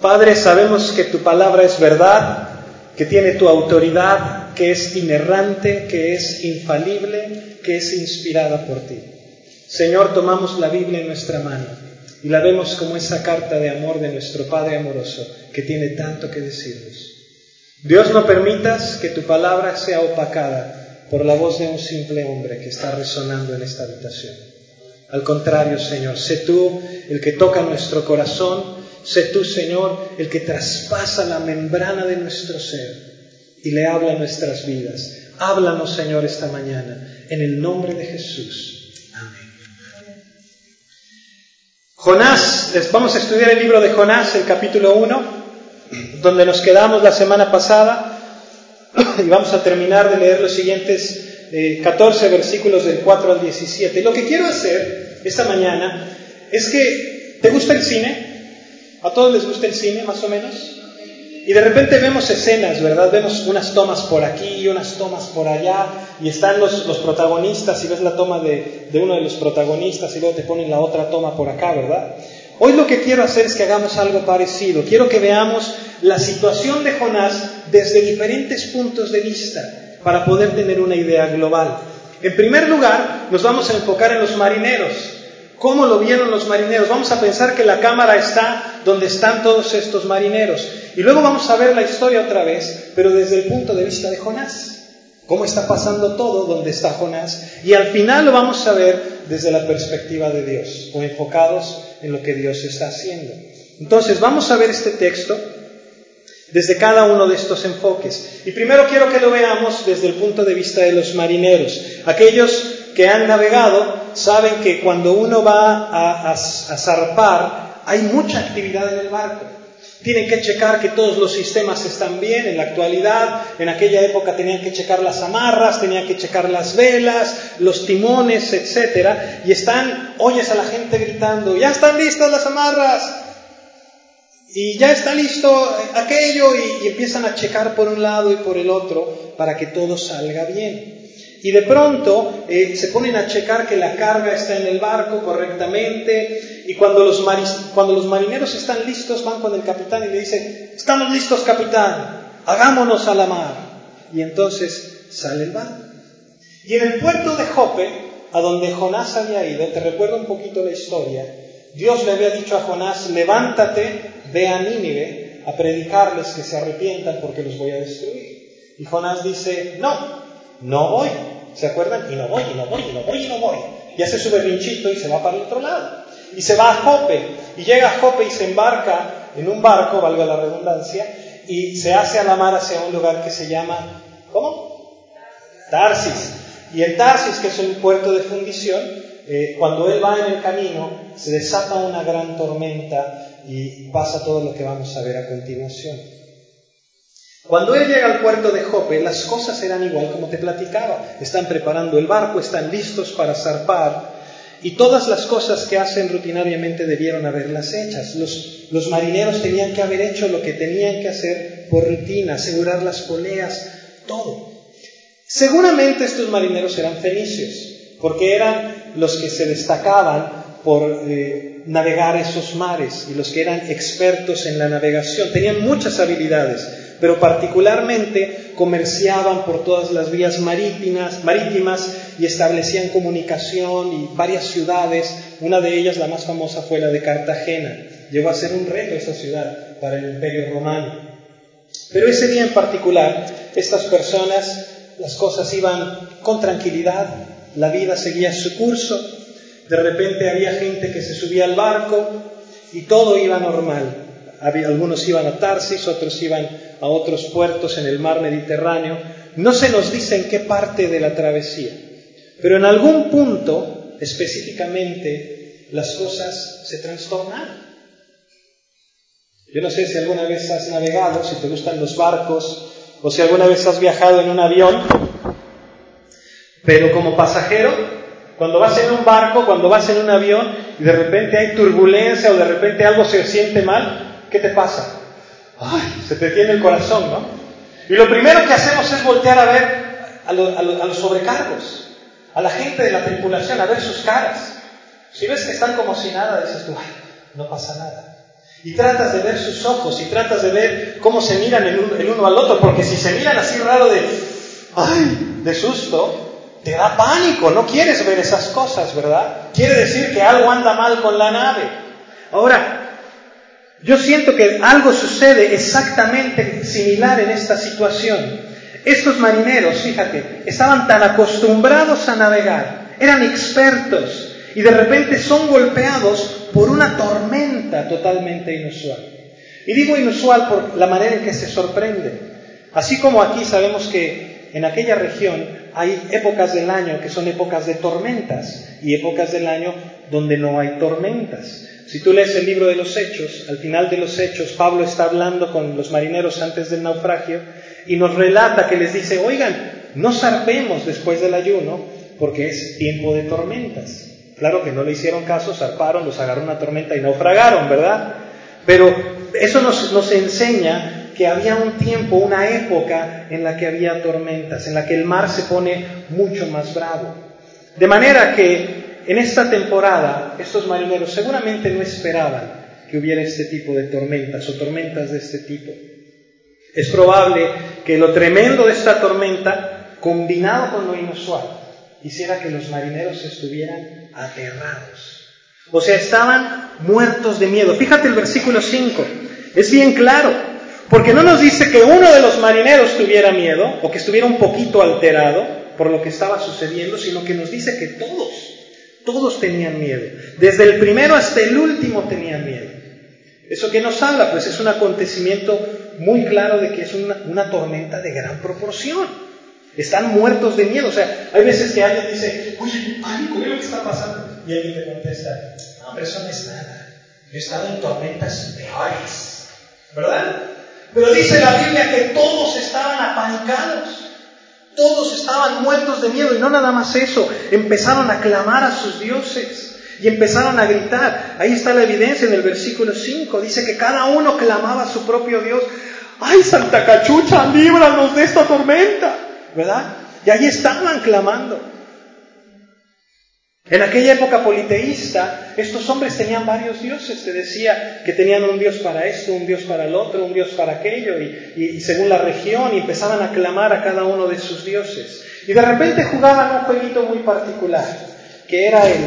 Padre, sabemos que tu palabra es verdad, que tiene tu autoridad, que es inerrante, que es infalible, que es inspirada por ti. Señor, tomamos la Biblia en nuestra mano y la vemos como esa carta de amor de nuestro Padre amoroso que tiene tanto que decirnos. Dios, no permitas que tu palabra sea opacada por la voz de un simple hombre que está resonando en esta habitación. Al contrario, Señor, sé tú el que toca nuestro corazón, sé tú, Señor, el que traspasa la membrana de nuestro ser y le habla a nuestras vidas. Háblanos, Señor, esta mañana, en el nombre de Jesús. Amén. Jonás, vamos a estudiar el libro de Jonás, el capítulo 1 donde nos quedamos la semana pasada y vamos a terminar de leer los siguientes 14 eh, versículos del 4 al 17. Lo que quiero hacer esta mañana es que, ¿te gusta el cine? ¿A todos les gusta el cine, más o menos? Y de repente vemos escenas, ¿verdad? Vemos unas tomas por aquí y unas tomas por allá, y están los, los protagonistas, y ves la toma de, de, uno de los protagonistas, y luego te ponen la otra toma por acá, ¿verdad? Hoy lo que quiero hacer es que hagamos algo parecido. Quiero que veamos la situación de Jonás desde diferentes puntos de vista para poder tener una idea global. En primer lugar, nos vamos a enfocar en los marineros. ¿Cómo lo vieron los marineros? Vamos a pensar que la cámara está donde están todos estos marineros. Y luego vamos a ver la historia otra vez, pero desde el punto de vista de Jonás cómo está pasando todo donde está Jonás. Y al final lo vamos a ver desde la perspectiva de Dios, o enfocados en lo que Dios está haciendo. Entonces, vamos a ver este texto desde cada uno de estos enfoques. Y primero quiero que lo veamos desde el punto de vista de los marineros. Aquellos que han navegado saben que cuando uno va a, a zarpar, hay mucha actividad en el barco. Tienen que checar que todos los sistemas están bien en la actualidad. En aquella época tenían que checar las amarras, tenían que checar las velas, los timones, etc. Y están, oyes a la gente gritando, ya están listas las amarras. Y ya está listo aquello y, empiezan a checar por un lado y por el otro para que todo salga bien. Y de pronto eh, se ponen a checar que la carga está en el barco correctamente. Y cuando los, marineros están listos, van con el capitán y le dicen, estamos listos capitán, hagámonos a la mar. Y entonces sale el barco. Y en el puerto de Jope, a donde Jonás había ido, te recuerdo un poquito la historia, Dios le había dicho a Jonás, levántate, ve a Nínive a predicarles que se arrepientan porque los voy a destruir. Y Jonás dice, no, no voy. ¿Se acuerdan? Y no voy, y no voy, y no voy, y no voy. Y hace su berrinchito y se va para el otro lado. Y se va a Jope. Y llega a Jope y se embarca en un barco, valga la redundancia, y se hace a la mar hacia un lugar que se llama, ¿cómo? Tarsis. Y en Tarsis, que es un puerto de fundición, eh, cuando él va en el camino, se desata una gran tormenta y pasa todo lo que vamos a ver a continuación. Cuando él llega al puerto de Jope, las cosas eran igual como te platicaba. Están preparando el barco, están listos para zarpar y todas las cosas que hacen rutinariamente debieron haberlas hechas. Los, marineros tenían que haber hecho lo que tenían que hacer por rutina, asegurar las poleas, todo. Seguramente estos marineros eran fenicios, porque eran los que se destacaban por eh, navegar esos mares y los que eran expertos en la navegación. Tenían muchas habilidades pero particularmente comerciaban por todas las vías marítimas, y establecían comunicación y varias ciudades. Una de ellas, la más famosa, fue la de Cartagena. Llegó a ser un reto esa ciudad para el imperio romano. Pero ese día en particular, estas personas, las cosas iban con tranquilidad, la vida seguía su curso, de repente había gente que se subía al barco y todo iba normal algunos iban a Tarsis, otros iban a otros puertos en el mar Mediterráneo. No se nos dice en qué parte de la travesía, pero en algún punto específicamente las cosas se trastornaron. Yo no sé si alguna vez has navegado, si te gustan los barcos, o si alguna vez has viajado en un avión, pero como pasajero, cuando vas en un barco, cuando vas en un avión y de repente hay turbulencia o de repente algo se siente mal, ¿qué te pasa? Ay, se te tiene el corazón, ¿no? Y lo primero que hacemos es voltear a ver a, los sobrecargos, a la gente de la tripulación, a ver sus caras. Si ves que están como si nada, dices tú, ay, no pasa nada. Y tratas de ver sus ojos y tratas de ver cómo se miran el uno, el uno al otro, porque si se miran así raro de, ay, de susto, te da pánico, no quieres ver esas cosas, ¿verdad? Quiere decir que algo anda mal con la nave. Ahora, yo siento que algo sucede exactamente similar en esta situación. Estos marineros, fíjate, estaban tan acostumbrados a navegar, eran expertos y de repente son golpeados por una tormenta totalmente inusual. Y digo inusual por la manera en que se sorprende. Así como aquí sabemos que en aquella región hay épocas del año que son épocas de tormentas y épocas del año donde no hay tormentas. Si tú lees el libro de los Hechos, al final de los Hechos, Pablo está hablando con los marineros antes del naufragio y nos relata que les dice, oigan, no zarpemos después del ayuno porque es tiempo de tormentas. Claro que no le hicieron caso, zarparon, los agarró una tormenta y naufragaron, ¿verdad? Pero eso nos, nos enseña que había un tiempo, una época en la que había tormentas, en la que el mar se pone mucho más bravo. De manera que en esta temporada estos marineros seguramente no esperaban que hubiera este tipo de tormentas o tormentas de este tipo. Es probable que lo tremendo de esta tormenta, combinado con lo inusual, hiciera que los marineros estuvieran aterrados. O sea, estaban muertos de miedo. Fíjate el versículo 5, es bien claro, porque no nos dice que uno de los marineros tuviera miedo o que estuviera un poquito alterado por lo que estaba sucediendo, sino que nos dice que todos, todos tenían miedo. Desde el primero hasta el último tenían miedo. ¿Eso que nos habla? Pues es un acontecimiento muy claro de que es una, una tormenta de gran proporción. Están muertos de miedo. O sea, hay veces que alguien dice, oye, pánico, ¿qué está pasando? Y alguien te contesta, no, pero eso no es nada. Yo he estado en tormentas peores. ¿Verdad? Pero dice la Biblia que todos estaban apanicados. Todos estaban muertos de miedo. Y no nada más eso. Empezaron a clamar a sus dioses. Y empezaron a gritar. Ahí está la evidencia en el versículo 5. Dice que cada uno clamaba a su propio Dios. ¡Ay, Santa Cachucha, líbranos de esta tormenta! ¿Verdad? Y ahí estaban clamando. En aquella época politeísta, estos hombres tenían varios dioses. Te decía que tenían un dios para esto, un dios para el otro, un dios para aquello, y, y, según la región, y empezaban a clamar a cada uno de sus dioses. Y de repente jugaban un jueguito muy particular, que era el,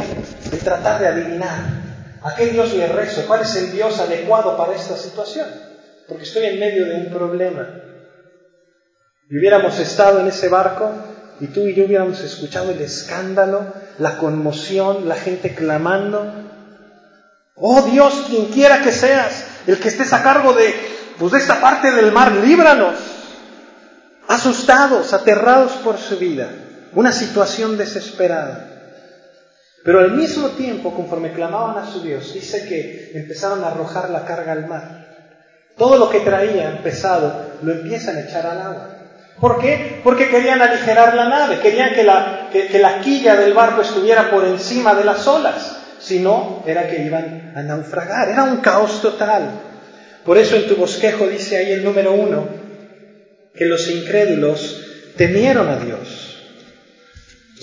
el tratar de adivinar a qué dios le rezo, cuál es el dios adecuado para esta situación, porque estoy en medio de un problema. Y hubiéramos estado en ese barco y tú y yo hubiéramos escuchado el escándalo, la conmoción, la gente clamando. Oh Dios, quien quiera que seas, el que estés a cargo de, pues, de esta parte del mar, líbranos. Asustados, aterrados por su vida, una situación desesperada. Pero al mismo tiempo, conforme clamaban a su Dios, dice que empezaron a arrojar la carga al mar. Todo lo que traían pesado lo empiezan a echar al agua. ¿Por qué? Porque querían aligerar la nave, querían que la, que, la quilla del barco estuviera por encima de las olas. Si no, era que iban a naufragar. Era un caos total. Por eso en tu bosquejo dice ahí el número uno, que los incrédulos temieron a Dios.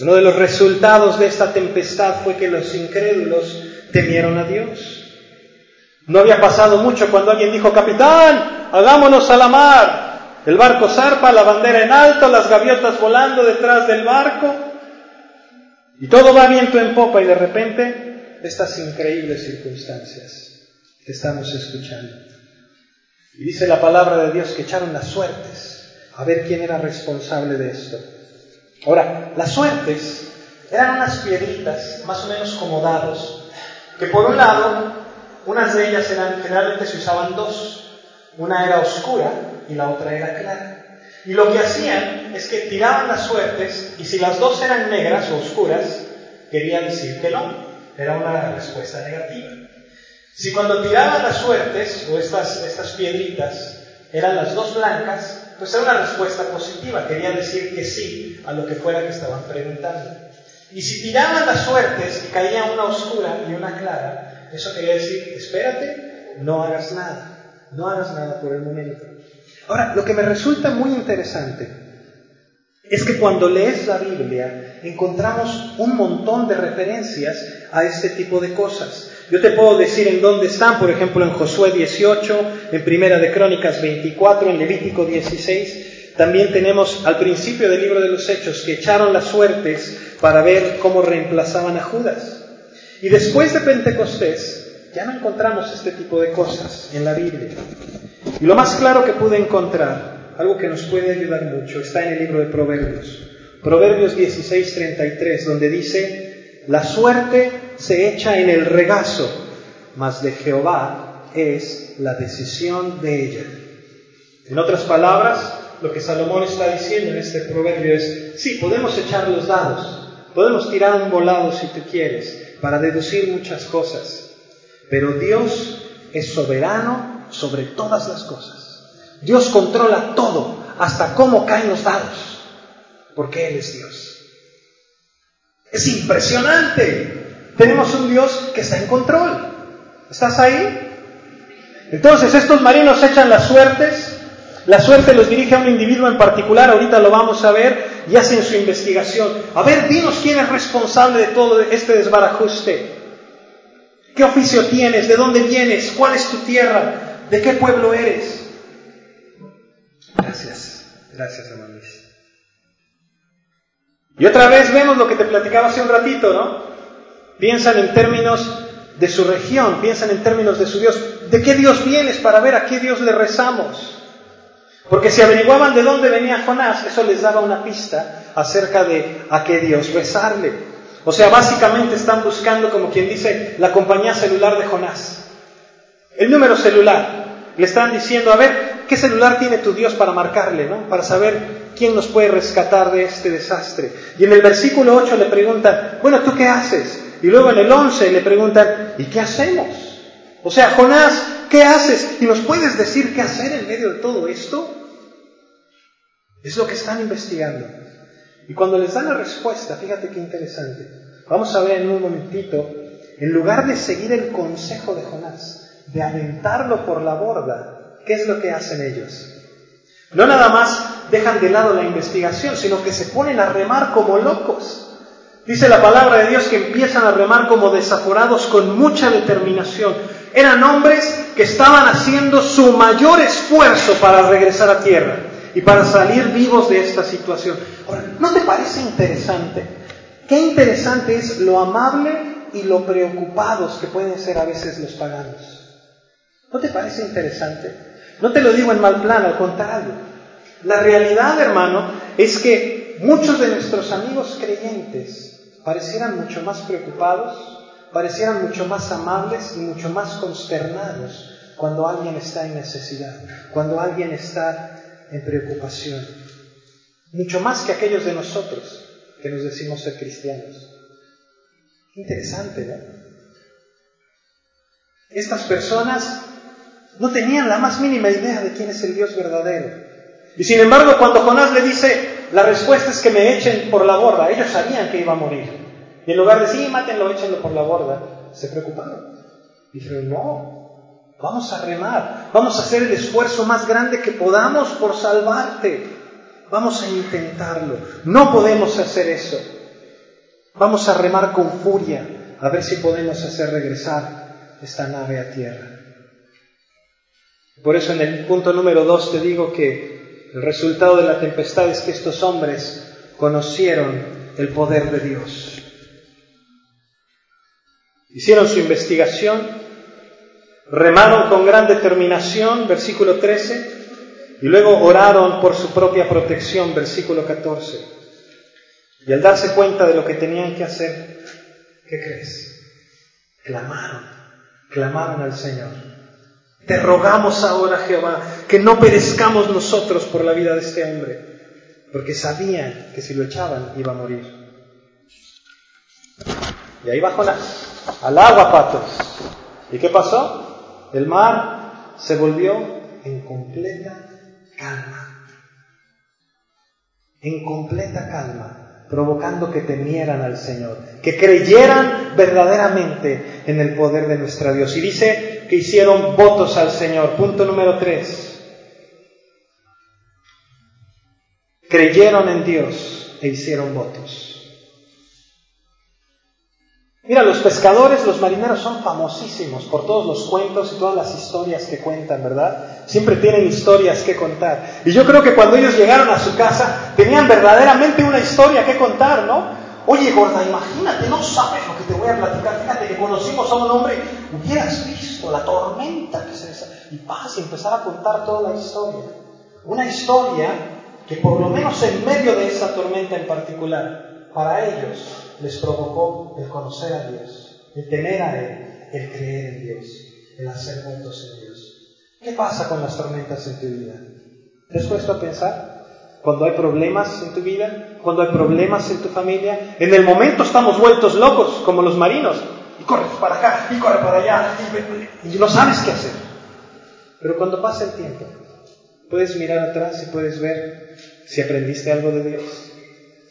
Uno de los resultados de esta tempestad fue que los incrédulos temieron a Dios. No había pasado mucho cuando alguien dijo, capitán, hagámonos a la mar. El barco zarpa, la bandera en alto, las gaviotas volando detrás del barco. Y todo va viento en popa y de repente estas increíbles circunstancias que estamos escuchando. Y dice la palabra de Dios que echaron las suertes a ver quién era responsable de esto. Ahora, las suertes eran unas piedritas, más o menos como dados, que por un lado, unas de ellas eran, generalmente se usaban dos, una era oscura y la otra era clara. Y lo que hacían es que tiraban las suertes y si las dos eran negras o oscuras, quería decir que no, era una respuesta negativa. Si cuando tiraban las suertes o estas, piedritas eran las dos blancas, pues era una respuesta positiva, quería decir que sí a lo que fuera que estaban preguntando. Y si tiraban las suertes y caía una oscura y una clara, eso quería decir, espérate, no hagas nada, no hagas nada por el momento. Ahora, lo que me resulta muy interesante es que cuando lees la Biblia encontramos un montón de referencias a este tipo de cosas. Yo te puedo decir en dónde están, por ejemplo, en Josué 18, en Primera de Crónicas 24, en Levítico 16. También tenemos al principio del libro de los Hechos que echaron las suertes para ver cómo reemplazaban a Judas. Y después de Pentecostés ya no encontramos este tipo de cosas en la Biblia. Y lo más claro que pude encontrar, algo que nos puede ayudar mucho, está en el libro de Proverbios. Proverbios 16:33, donde dice, la suerte se echa en el regazo, mas de Jehová es la decisión de ella. En otras palabras, lo que Salomón está diciendo en este proverbio es, sí, podemos echar los dados, podemos tirar un volado si tú quieres, para deducir muchas cosas, pero Dios es soberano sobre todas las cosas. Dios controla todo, hasta cómo caen los dados porque Él es Dios. Es impresionante. Tenemos un Dios que está en control. ¿Estás ahí? Entonces estos marinos echan las suertes, la suerte los dirige a un individuo en particular, ahorita lo vamos a ver, y hacen su investigación. A ver, dinos quién es responsable de todo este desbarajuste. ¿Qué oficio tienes? ¿De dónde vienes? ¿Cuál es tu tierra? ¿De qué pueblo eres? Gracias, gracias hermano. Y otra vez vemos lo que te platicaba hace un ratito, ¿no? Piensan en términos de su región, piensan en términos de su Dios. ¿De qué Dios vienes para ver a qué Dios le rezamos? Porque si averiguaban de dónde venía Jonás, eso les daba una pista acerca de a qué Dios rezarle. O sea, básicamente están buscando, como quien dice, la compañía celular de Jonás. El número celular. Le están diciendo, a ver, ¿qué celular tiene tu Dios para marcarle, ¿no? Para saber ¿quién nos puede rescatar de este desastre? Y en el versículo 8 le preguntan, bueno, ¿tú qué haces? Y luego en el 11 le preguntan, ¿y qué hacemos? O sea, Jonás, ¿qué haces? ¿Y nos puedes decir qué hacer en medio de todo esto? Es lo que están investigando. Y cuando les dan la respuesta, fíjate qué interesante. Vamos a ver en un momentito, en lugar de seguir el consejo de Jonás, de aventarlo por la borda, ¿qué es lo que hacen ellos? No nada más dejan de lado la investigación, sino que se ponen a remar como locos. Dice la palabra de Dios que empiezan a remar como desaforados con mucha determinación. Eran hombres que estaban haciendo su mayor esfuerzo para regresar a tierra y para salir vivos de esta situación. Ahora, ¿no te parece interesante? Qué interesante es lo amable y lo preocupados que pueden ser a veces los paganos. ¿No te parece interesante? No te lo digo en mal plan, al contrario. La realidad, hermano, es que muchos de nuestros amigos creyentes parecieran mucho más preocupados, parecieran mucho más amables y mucho más consternados cuando alguien está en necesidad, cuando alguien está en preocupación. Mucho más que aquellos de nosotros que nos decimos ser cristianos. Interesante, ¿no? Estas personas no tenían la más mínima idea de quién es el Dios verdadero. Y sin embargo, cuando Jonás le dice, la respuesta es que me echen por la borda, ellos sabían que iba a morir. Y en lugar de, sí, mátenlo, échenlo por la borda, se preocuparon. Dijeron, no, vamos a remar, vamos a hacer el esfuerzo más grande que podamos por salvarte. Vamos a intentarlo. No podemos hacer eso. Vamos a remar con furia a ver si podemos hacer regresar esta nave a tierra. Por eso en el punto número dos te digo que el resultado de la tempestad es que estos hombres conocieron el poder de Dios. Hicieron su investigación, remaron con gran determinación, versículo 13, y luego oraron por su propia protección, versículo 14. Y al darse cuenta de lo que tenían que hacer, ¿qué crees? Clamaron, clamaron al Señor. Te rogamos ahora, Jehová, que no perezcamos nosotros por la vida de este hombre, porque sabían que si lo echaban iba a morir. Y ahí bajó al agua, patos. ¿Y qué pasó? El mar se volvió en completa calma. En completa calma, provocando que temieran al Señor, que creyeran verdaderamente en el poder de nuestra Dios. Y dice que hicieron votos al Señor. Punto número tres. Creyeron en Dios e hicieron votos. Mira, los pescadores, los marineros son famosísimos por todos los cuentos y todas las historias que cuentan, ¿verdad? Siempre tienen historias que contar. Y yo creo que cuando ellos llegaron a su casa tenían verdaderamente una historia que contar, ¿no? Oye, gorda, imagínate, no sabes lo que te voy a platicar. Fíjate que conocimos a un hombre, hubieras visto la tormenta que se y paz y empezar a contar toda la historia. Una historia que por lo menos en medio de esa tormenta en particular, para ellos les provocó el conocer a Dios, el temer a Él, el creer en Dios, el hacer votos en Dios. ¿Qué pasa con las tormentas en tu vida? ¿Te has puesto a pensar? Cuando hay problemas en tu vida, cuando hay problemas en tu familia, en el momento estamos vueltos locos como los marinos. Y corres para acá, y corres para allá, y no sabes qué hacer. Pero cuando pasa el tiempo, puedes mirar atrás y puedes ver si aprendiste algo de Dios,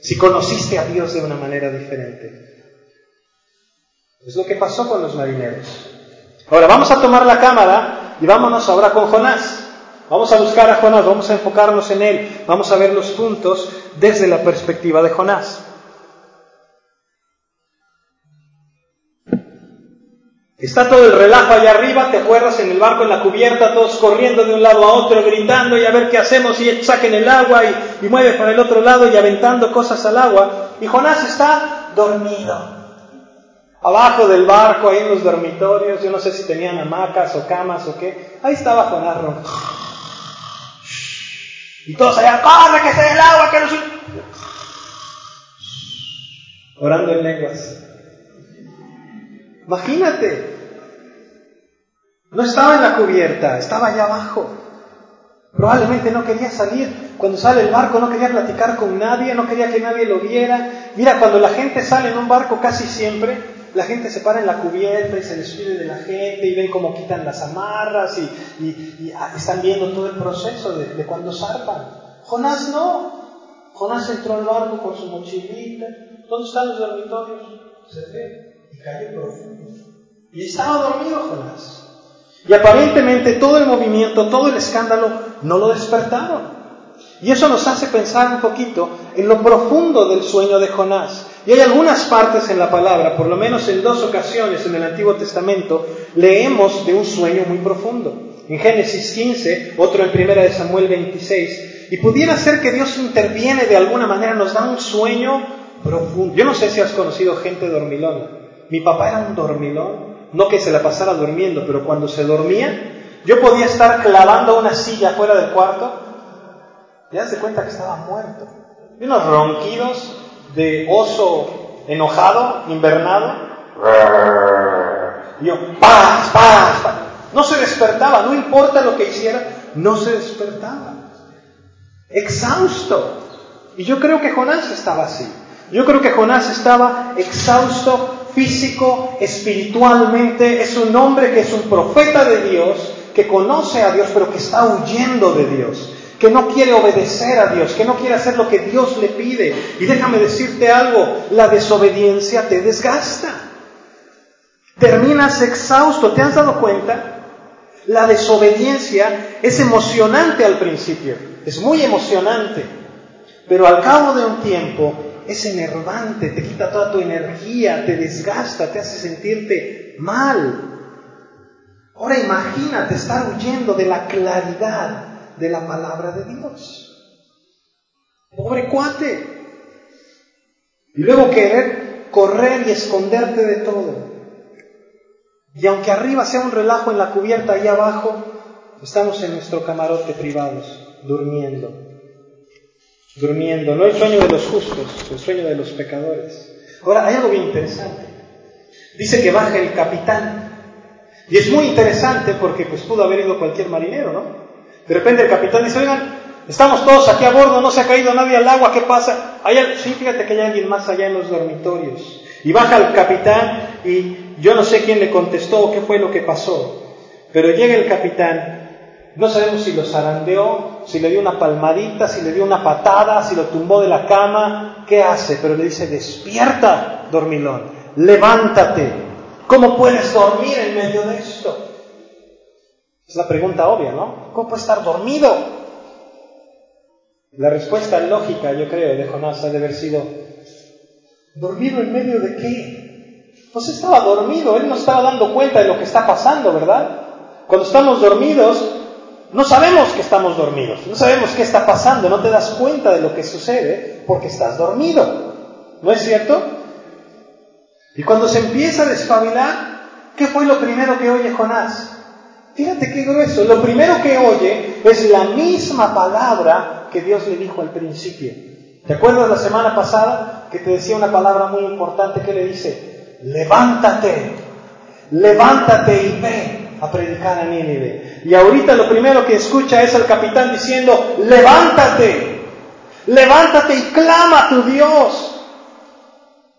si conociste a Dios de una manera diferente. Es lo que pasó con los marineros. Ahora vamos a tomar la cámara y vámonos ahora con Jonás. Vamos a buscar a Jonás, vamos a enfocarnos en él, vamos a ver los puntos desde la perspectiva de Jonás. Está todo el relajo allá arriba, te acuerdas en el barco, en la cubierta, todos corriendo de un lado a otro, gritando y a ver qué hacemos, y saquen el agua y, y mueve para el otro lado y aventando cosas al agua. Y Jonás está dormido. Abajo del barco, ahí en los dormitorios, yo no sé si tenían hamacas o camas o qué, ahí estaba Jonás Y todos allá, corre que se el agua, que no Orando en lenguas. Imagínate. No estaba en la cubierta, estaba allá abajo. Probablemente no quería salir. Cuando sale el barco no quería platicar con nadie, no quería que nadie lo viera. Mira, cuando la gente sale en un barco casi siempre, la gente se para en la cubierta y se despide de la gente y ven cómo quitan las amarras y, ah, están viendo todo el proceso de, cuando zarpan. Jonás no. Jonás entró al barco con su mochilita. ¿Dónde están los dormitorios? Se ve y cayó profundo. Y estaba dormido Jonás. Y aparentemente todo el movimiento, todo el escándalo no lo despertaron. Y eso nos hace pensar un poquito en lo profundo del sueño de Jonás. Y hay algunas partes en la palabra, por lo menos en dos ocasiones en el Antiguo Testamento, leemos de un sueño muy profundo. En Génesis 15, otro en 1 de Samuel 26. Y pudiera ser que Dios interviene de alguna manera, nos da un sueño profundo. Yo no sé si has conocido gente dormilona. Mi papá era un dormilón, no que se la pasara durmiendo, pero cuando se dormía, yo podía estar clavando una silla fuera del cuarto y hace cuenta que estaba muerto. Y unos ronquidos de oso enojado, invernado. Y yo, paz, paz, paz. No se despertaba, no importa lo que hiciera, no se despertaba. Exhausto. Y yo creo que Jonás estaba así. Yo creo que Jonás estaba exhausto físico, espiritualmente, es un hombre que es un profeta de Dios, que conoce a Dios, pero que está huyendo de Dios, que no quiere obedecer a Dios, que no quiere hacer lo que Dios le pide. Y déjame decirte algo, la desobediencia te desgasta. Terminas exhausto, ¿te has dado cuenta? La desobediencia es emocionante al principio, es muy emocionante, pero al cabo de un tiempo es enervante, te quita toda tu energía, te desgasta, te hace sentirte mal. Ahora imagínate estar huyendo de la claridad de la palabra de Dios. Pobre cuate. Y luego querer correr y esconderte de todo. Y aunque arriba sea un relajo en la cubierta, ahí abajo estamos en nuestro camarote privados, durmiendo durmiendo, no el sueño de los justos, el sueño de los pecadores. Ahora, hay algo bien interesante. Dice que baja el capitán. Y es muy interesante porque pues pudo haber ido cualquier marinero, ¿no? De repente el capitán dice, oigan, estamos todos aquí a bordo, no se ha caído nadie al agua, ¿qué pasa? Hay, sí, fíjate que hay alguien más allá en los dormitorios. Y baja el capitán y yo no sé quién le contestó o qué fue lo que pasó. Pero llega el capitán no sabemos si lo zarandeó, si le dio una palmadita, si le dio una patada, si lo tumbó de la cama, qué hace, pero le dice, despierta, dormilón, levántate. ¿Cómo puedes dormir en medio de esto? Es la pregunta obvia, ¿no? ¿Cómo puedes estar dormido? La respuesta lógica, yo creo, de Jonás ha de haber sido, ¿dormido en medio de qué? Pues estaba dormido, él no estaba dando cuenta de lo que está pasando, ¿verdad? Cuando estamos dormidos, no sabemos que estamos dormidos, no sabemos qué está pasando, no te das cuenta de lo que sucede porque estás dormido. ¿No es cierto? Y cuando se empieza a despabilar, ¿qué fue lo primero que oye Jonás? Fíjate qué grueso. Lo primero que oye es la misma palabra que Dios le dijo al principio. ¿Te acuerdas la semana pasada que te decía una palabra muy importante que le dice? Levántate, levántate y ve a predicar a Nínive. Y ahorita lo primero que escucha es al capitán diciendo, levántate, levántate y clama a tu Dios.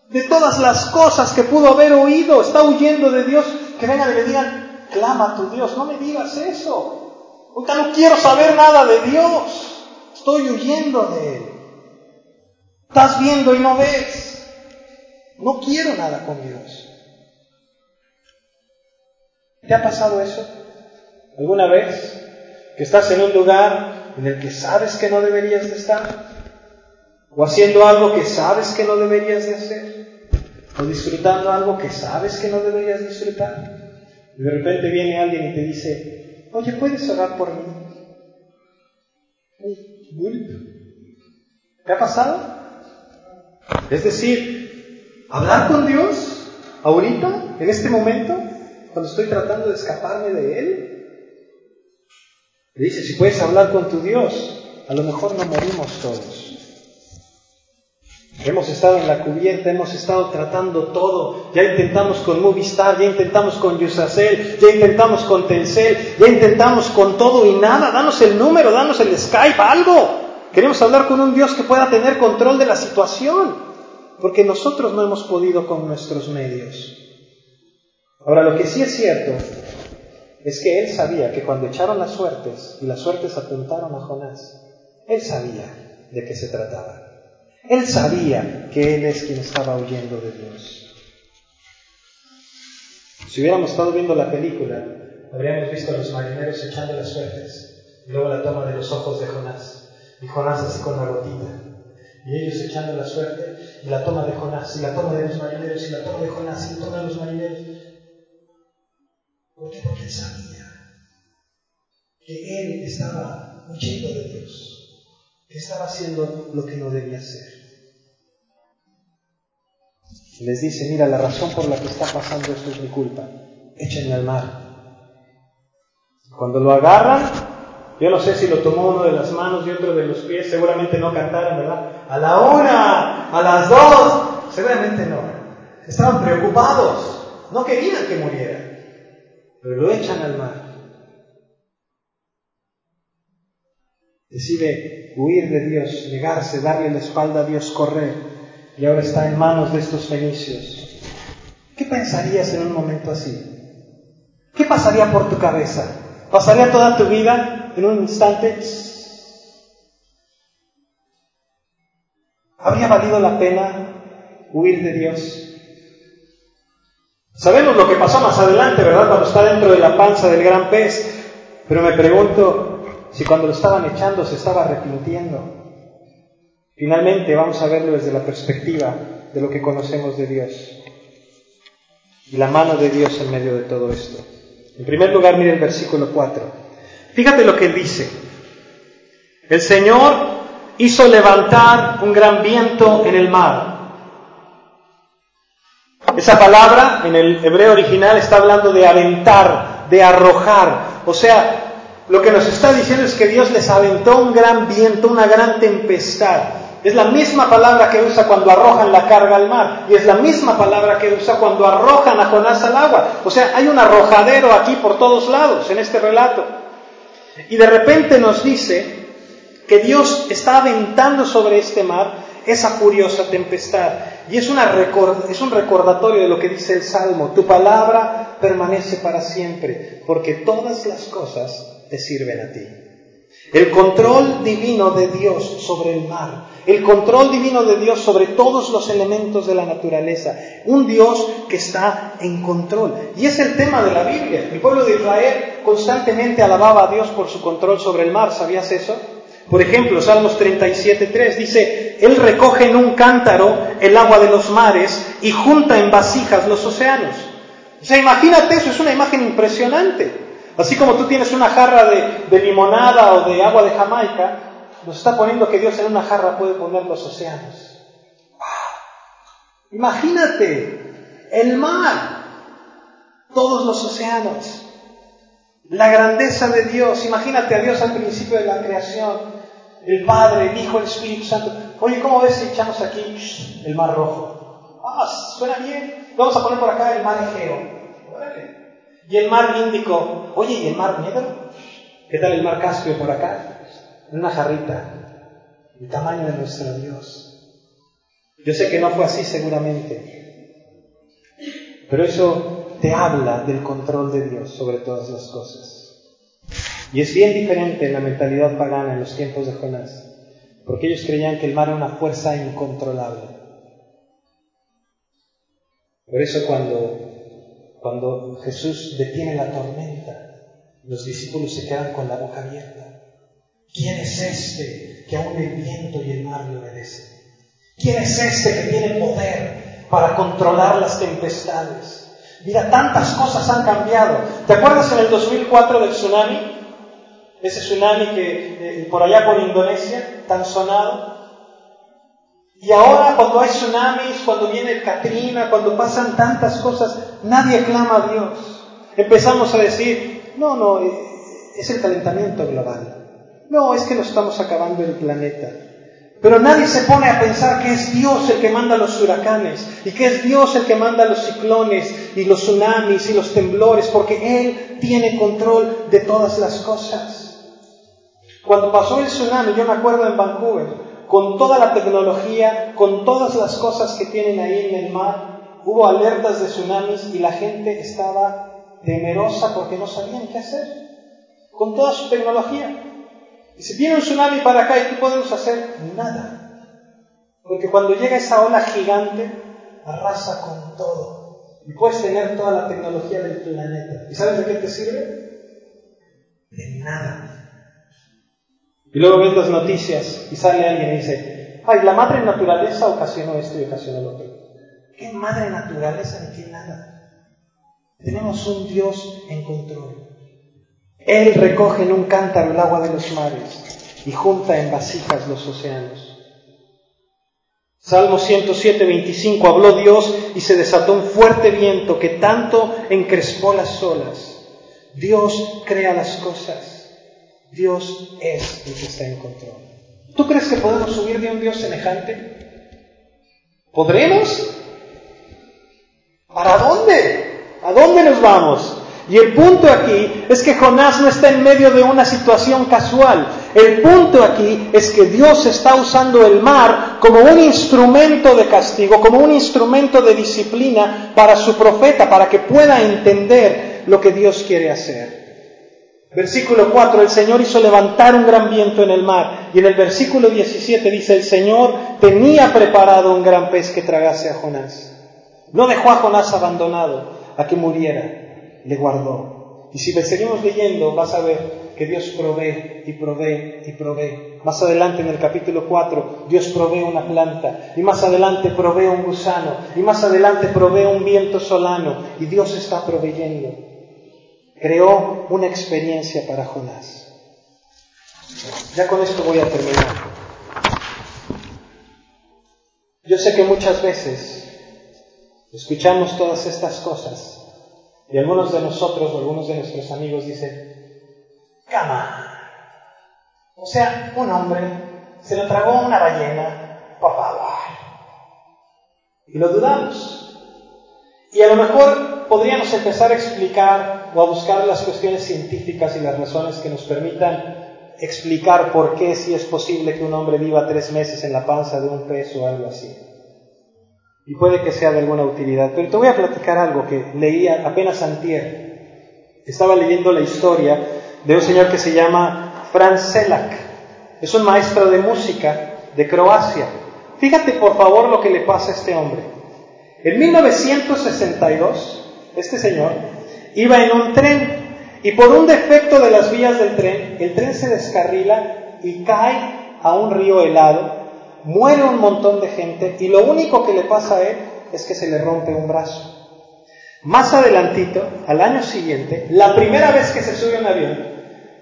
De todas las cosas que pudo haber oído, está huyendo de Dios, que vengan y le digan, clama a tu Dios, no me digas eso. Ahorita no quiero saber nada de Dios, estoy huyendo de Él. Estás viendo y no ves. No quiero nada con Dios. ¿Te ha pasado eso? ¿Alguna vez? Que estás en un lugar en el que sabes que no deberías de estar. O haciendo algo que sabes que no deberías de hacer. O disfrutando algo que sabes que no deberías disfrutar. Y de repente viene alguien y te dice, oye, ¿puedes orar por mí? ¿Te ha pasado? Es decir, hablar con Dios ahorita, en este momento, cuando estoy tratando de escaparme de Él. Le dice, si puedes hablar con tu Dios, a lo mejor no morimos todos. Hemos estado en la cubierta, hemos estado tratando todo. Ya intentamos con Movistar, ya intentamos con Yusacel, ya intentamos con Telcel, ya intentamos con todo y nada. Danos el número, danos el Skype, algo. Queremos hablar con un Dios que pueda tener control de la situación, porque nosotros no hemos podido con nuestros medios. Ahora, lo que sí es cierto es que él sabía que cuando echaron las suertes y las suertes apuntaron a Jonás, él sabía de qué se trataba. Él sabía que él es quien estaba huyendo de Dios. Si hubiéramos estado viendo la película, habríamos visto a los marineros echando las suertes y luego la toma de los ojos de Jonás. Y Jonás así con la gotita. Y ellos echando la suerte, y la toma de Jonás, y la toma de los marineros, y la toma de Jonás, y la toma de los marineros. Porque él sabía que él estaba huyendo de Dios, que estaba haciendo lo que no debía hacer. Les dice, mira, la razón por la que está pasando esto es mi culpa, échenme al mar. Cuando lo agarran, yo no sé si lo tomó uno de las manos y otro de los pies, seguramente no cantaron, ¿verdad? A la una, a las dos, seguramente no. Estaban preocupados, no querían que muriera, pero lo echan al mar. Decide huir de Dios, negarse, darle la espalda a Dios, correr, y ahora está en manos de estos fenicios. ¿Qué pensarías en un momento así? ¿Qué pasaría por tu cabeza? ¿Pasaría toda tu vida en un instante, ¿habría valido la pena huir de Dios? Sabemos lo que pasó más adelante, ¿verdad? Cuando está dentro de la panza del gran pez. Pero me pregunto si cuando lo estaban echando se estaba arrepintiendo. Finalmente vamos a verlo desde la perspectiva de lo que conocemos de Dios y la mano de Dios en medio de todo esto. En primer lugar, mire el versículo 4. Fíjate lo que dice. El Señor hizo levantar un gran viento en el mar. Esa palabra en el hebreo original está hablando de aventar, de arrojar. O sea, lo que nos está diciendo es que Dios les aventó un gran viento, una gran tempestad. Es la misma palabra que usa cuando arrojan la carga al mar. Y es la misma palabra que usa cuando arrojan a Jonás al agua. O sea, hay un arrojadero aquí por todos lados en este relato. Y de repente nos dice que Dios está aventando sobre este mar esa furiosa tempestad. Y es, una es un recordatorio de lo que dice el Salmo. Tu palabra permanece para siempre, porque todas las cosas te sirven a ti. El control divino de Dios sobre el mar, el control divino de Dios sobre todos los elementos de la naturaleza, un Dios que está en control. Y es el tema de la Biblia. El pueblo de Israel constantemente alababa a Dios por su control sobre el mar, ¿sabías eso? Por ejemplo, Salmos 37.3 dice, Él recoge en un cántaro el agua de los mares y junta en vasijas los océanos. O sea, imagínate eso, es una imagen impresionante. Así como tú tienes una jarra de, limonada o de agua de Jamaica, nos está poniendo que Dios en una jarra puede poner los océanos. Imagínate, el mar, todos los océanos, la grandeza de Dios. Imagínate a Dios al principio de la creación, el Padre, el Hijo, el Espíritu Santo. Oye, ¿cómo ves si echamos aquí el mar rojo? Ah, suena bien. Vamos a poner por acá el mar Egeo. Y el mar Índico, oye, ¿y el mar Negro? ¿Qué tal el mar Caspio por acá? Una jarrita, el tamaño de nuestro Dios. Yo sé que no fue así seguramente, pero eso te habla del control de Dios sobre todas las cosas. Y es bien diferente en la mentalidad pagana en los tiempos de Jonás, porque ellos creían que el mar era una fuerza incontrolable. Por eso cuando cuando Jesús detiene la tormenta, los discípulos se quedan con la boca abierta. ¿Quién es este que aún el viento y el mar le obedecen? ¿Quién es este que tiene poder para controlar las tempestades? Mira, tantas cosas han cambiado. ¿Te acuerdas en el 2004 del tsunami? Ese tsunami que eh, por allá por Indonesia, tan sonado. Y ahora cuando hay tsunamis, cuando viene el Katrina, cuando pasan tantas cosas, nadie clama a Dios. Empezamos a decir, no, no, eh, es el calentamiento global. No, es que nos estamos acabando el planeta. Pero nadie se pone a pensar que es Dios el que manda los huracanes y que es Dios el que manda los ciclones y los tsunamis y los temblores, porque Él tiene control de todas las cosas. Cuando pasó el tsunami, yo me acuerdo en Vancouver, con toda la tecnología, con todas las cosas que tienen ahí en el mar, hubo alertas de tsunamis y la gente estaba temerosa porque no sabían qué hacer, con toda su tecnología. Y si viene un tsunami para acá, ¿y qué podemos hacer? Nada. Porque cuando llega esa ola gigante, arrasa con todo. Y puedes tener toda la tecnología del planeta. ¿Y sabes de qué te sirve? De nada. Y luego ves las noticias y sale alguien y dice, ay, la madre naturaleza ocasionó esto y ocasionó lo otro. ¿Qué madre naturaleza ni qué nada? Tenemos un Dios en control. Él recoge en un cántaro el agua de los mares y junta en vasijas los océanos. Salmo 107, 25, habló Dios y se desató un fuerte viento que tanto encrespó las olas. Dios crea las cosas. Dios es el que está en control. ¿Tú crees que podemos subir de un Dios semejante? ¿Podremos? ¿Para dónde? ¿A dónde nos vamos? Y el punto aquí es que Jonás no está en medio de una situación casual. El punto aquí es que Dios está usando el mar como un instrumento de castigo, como un instrumento de disciplina para su profeta, para que pueda entender lo que Dios quiere hacer. Versículo 4, el Señor hizo levantar un gran viento en el mar. Y en el versículo 17 dice, el Señor tenía preparado un gran pez que tragase a Jonás. No dejó a Jonás abandonado a que muriera, le guardó. Y si seguimos leyendo, vas a ver que Dios provee y provee y provee. Más adelante en el capítulo 4, Dios provee una planta. Y más adelante provee un gusano. Y más adelante provee un viento solano. Y Dios está proveyendo creó una experiencia para Jonás. Ya con esto voy a terminar. Yo sé que muchas veces escuchamos todas estas cosas y algunos de nosotros o algunos de nuestros amigos dicen, cama. O sea, un hombre se lo tragó una ballena, por favor. Y lo dudamos. Y a lo mejor podríamos empezar a explicar o a buscar las cuestiones científicas y las razones que nos permitan explicar por qué si es posible que un hombre viva tres meses en la panza de un pez o algo así. Y puede que sea de alguna utilidad. Pero te voy a platicar algo que leía apenas antier. Estaba leyendo la historia de un señor que se llama Franz Selak. Es un maestro de música de Croacia. Fíjate por favor lo que le pasa a este hombre. En 1962, este señor iba en un tren y por un defecto de las vías del tren, el tren se descarrila y cae a un río helado, muere un montón de gente y lo único que le pasa a él es que se le rompe un brazo. Más adelantito, al año siguiente, la primera vez que se sube a un avión,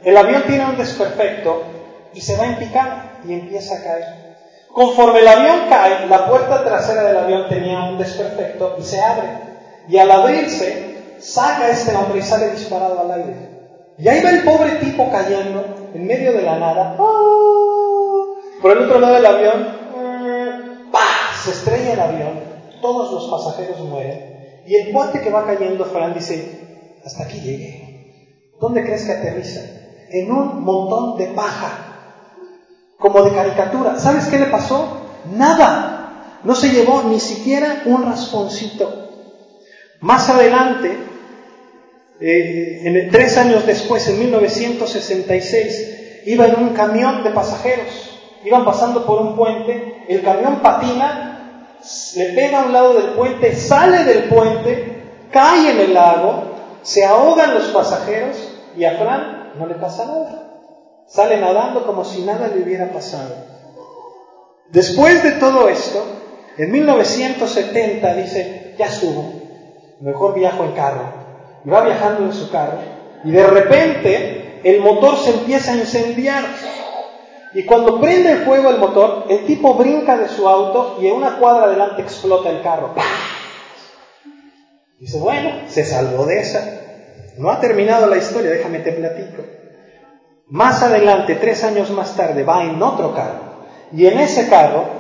el avión tiene un desperfecto y se va en picada y empieza a caer. Conforme el avión cae, la puerta trasera del avión tenía un desperfecto y se abre. Y al abrirse, saca este hombre y sale disparado al aire. Y ahí va el pobre tipo cayendo en medio de la nada. Por el otro lado del avión, se estrella el avión, todos los pasajeros mueren. Y el cuate que va cayendo, Fran, dice, hasta aquí llegué. ¿Dónde crees que aterriza? En un montón de paja como de caricatura. ¿Sabes qué le pasó? Nada. No se llevó ni siquiera un rasponcito. Más adelante, eh, tres años después, en 1966, iba en un camión de pasajeros. Iban pasando por un puente, el camión patina, le pega a un lado del puente, sale del puente, cae en el lago, se ahogan los pasajeros y a Fran no le pasa nada. Sale nadando como si nada le hubiera pasado. Después de todo esto, en 1970 dice, ya estuvo, mejor viajo en carro. Y va viajando en su carro y de repente el motor se empieza a incendiar. Y cuando prende el fuego el motor, el tipo brinca de su auto y en una cuadra adelante explota el carro. Dice, bueno, se salvó de esa. No ha terminado la historia, déjame te platico. Más adelante, tres años más tarde, va en otro carro. Y en ese carro,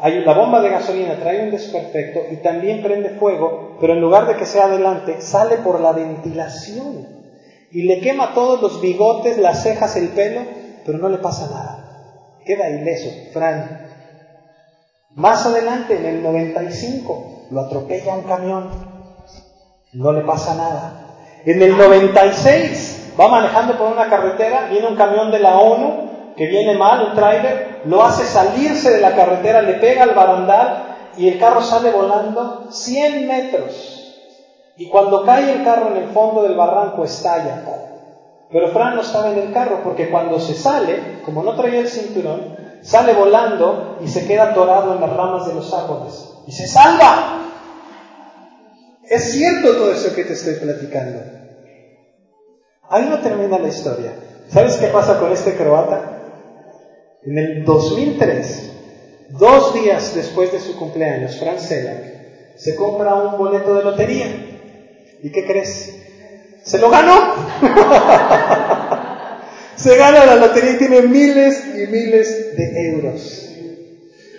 hay, la bomba de gasolina trae un desperfecto y también prende fuego, pero en lugar de que sea adelante, sale por la ventilación. Y le quema todos los bigotes, las cejas, el pelo, pero no le pasa nada. Queda ileso, Fran. Más adelante, en el 95, lo atropella un camión. No le pasa nada. En el 96, va manejando por una carretera, viene un camión de la ONU que viene mal, un tráiler, lo hace salirse de la carretera, le pega al barandal y el carro sale volando 100 metros. Y cuando cae el carro en el fondo del barranco estalla. Pero Fran no estaba en el carro porque cuando se sale, como no traía el cinturón, sale volando y se queda atorado en las ramas de los árboles. Y se salva. Es cierto todo eso que te estoy platicando. Ahí no termina la historia. ¿Sabes qué pasa con este croata? En el 2003, dos días después de su cumpleaños, Franz Selak se compra un boleto de lotería. ¿Y qué crees? ¡Se lo ganó! se gana la lotería y tiene miles y miles de euros.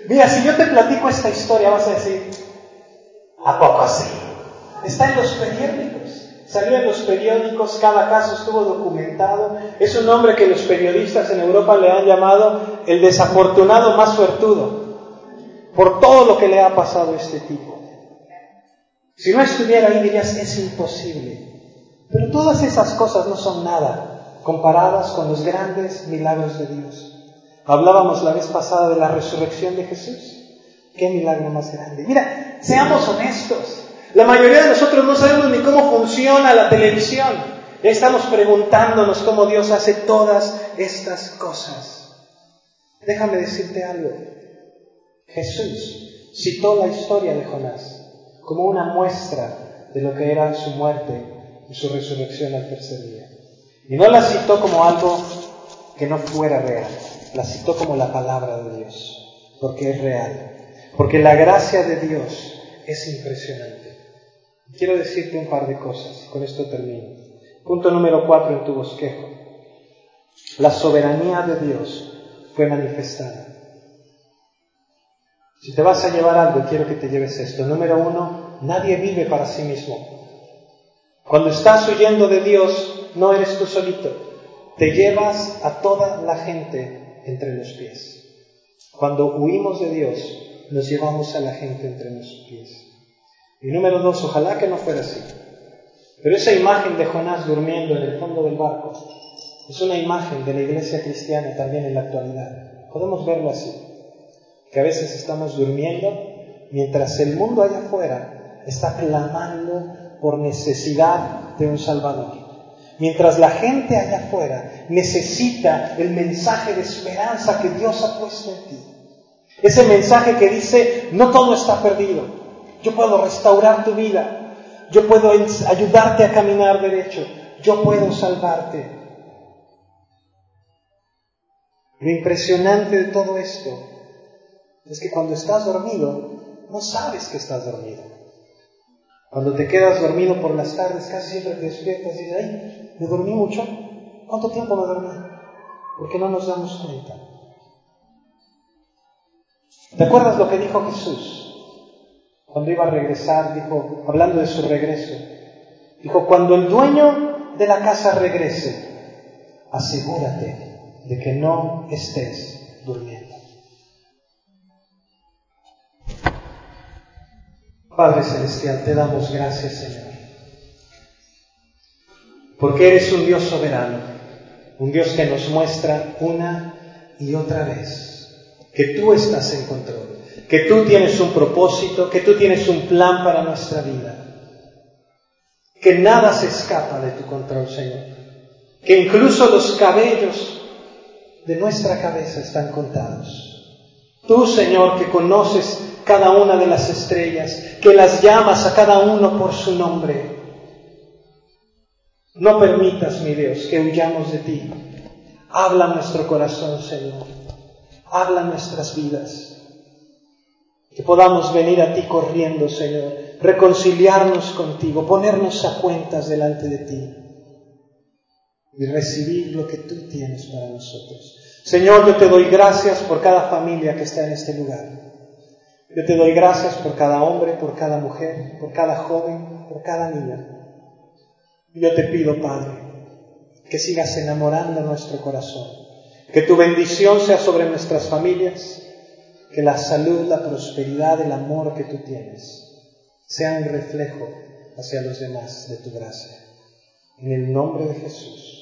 Mira, si yo te platico esta historia, vas a decir, ¿a poco así? Está en los periódicos. Salió en los periódicos, cada caso estuvo documentado. Es un hombre que los periodistas en Europa le han llamado el desafortunado más suertudo, por todo lo que le ha pasado a este tipo. Si no estuviera ahí dirías, es imposible. Pero todas esas cosas no son nada comparadas con los grandes milagros de Dios. Hablábamos la vez pasada de la resurrección de Jesús. Qué milagro más grande. Mira, seamos honestos. La mayoría de nosotros no sabemos ni cómo funciona la televisión. Estamos preguntándonos cómo Dios hace todas estas cosas. Déjame decirte algo. Jesús citó la historia de Jonás como una muestra de lo que era su muerte y su resurrección al tercer día. Y no la citó como algo que no fuera real, la citó como la palabra de Dios, porque es real, porque la gracia de Dios es impresionante. Quiero decirte un par de cosas, con esto termino. Punto número cuatro en tu bosquejo. La soberanía de Dios fue manifestada. Si te vas a llevar algo, quiero que te lleves esto. Número uno, nadie vive para sí mismo. Cuando estás huyendo de Dios, no eres tú solito. Te llevas a toda la gente entre los pies. Cuando huimos de Dios, nos llevamos a la gente entre los pies. Y número dos, ojalá que no fuera así. Pero esa imagen de Jonás durmiendo en el fondo del barco es una imagen de la iglesia cristiana también en la actualidad. Podemos verlo así, que a veces estamos durmiendo mientras el mundo allá afuera está clamando por necesidad de un Salvador. Mientras la gente allá afuera necesita el mensaje de esperanza que Dios ha puesto en ti. Ese mensaje que dice, no todo está perdido, yo puedo restaurar tu vida, yo puedo ayudarte a caminar derecho, yo puedo salvarte. Lo impresionante de todo esto es que cuando estás dormido, no sabes que estás dormido. Cuando te quedas dormido por las tardes, casi siempre te despiertas y dices, ay, ¿me dormí mucho? ¿Cuánto tiempo me dormí? Porque no nos damos cuenta. ¿Te acuerdas lo que dijo Jesús? Cuando iba a regresar, dijo, hablando de su regreso, dijo, cuando el dueño de la casa regrese, asegúrate de que no estés durmiendo. Padre Celestial, te damos gracias, Señor, porque eres un Dios soberano, un Dios que nos muestra una y otra vez que tú estás en control, que tú tienes un propósito, que tú tienes un plan para nuestra vida, que nada se escapa de tu control, Señor, que incluso los cabellos de nuestra cabeza están contados. Tú, Señor, que conoces cada una de las estrellas, que las llamas a cada uno por su nombre. No permitas, mi Dios, que huyamos de ti. Habla nuestro corazón, Señor habla nuestras vidas. Que podamos venir a ti corriendo, Señor, reconciliarnos contigo, ponernos a cuentas delante de ti y recibir lo que tú tienes para nosotros. Señor, yo te doy gracias por cada familia que está en este lugar. Yo te doy gracias por cada hombre, por cada mujer, por cada joven, por cada niña. Yo te pido, Padre, que sigas enamorando nuestro corazón que tu bendición sea sobre nuestras familias, que la salud, la prosperidad, el amor que tú tienes sea un reflejo hacia los demás de tu gracia. En el nombre de Jesús.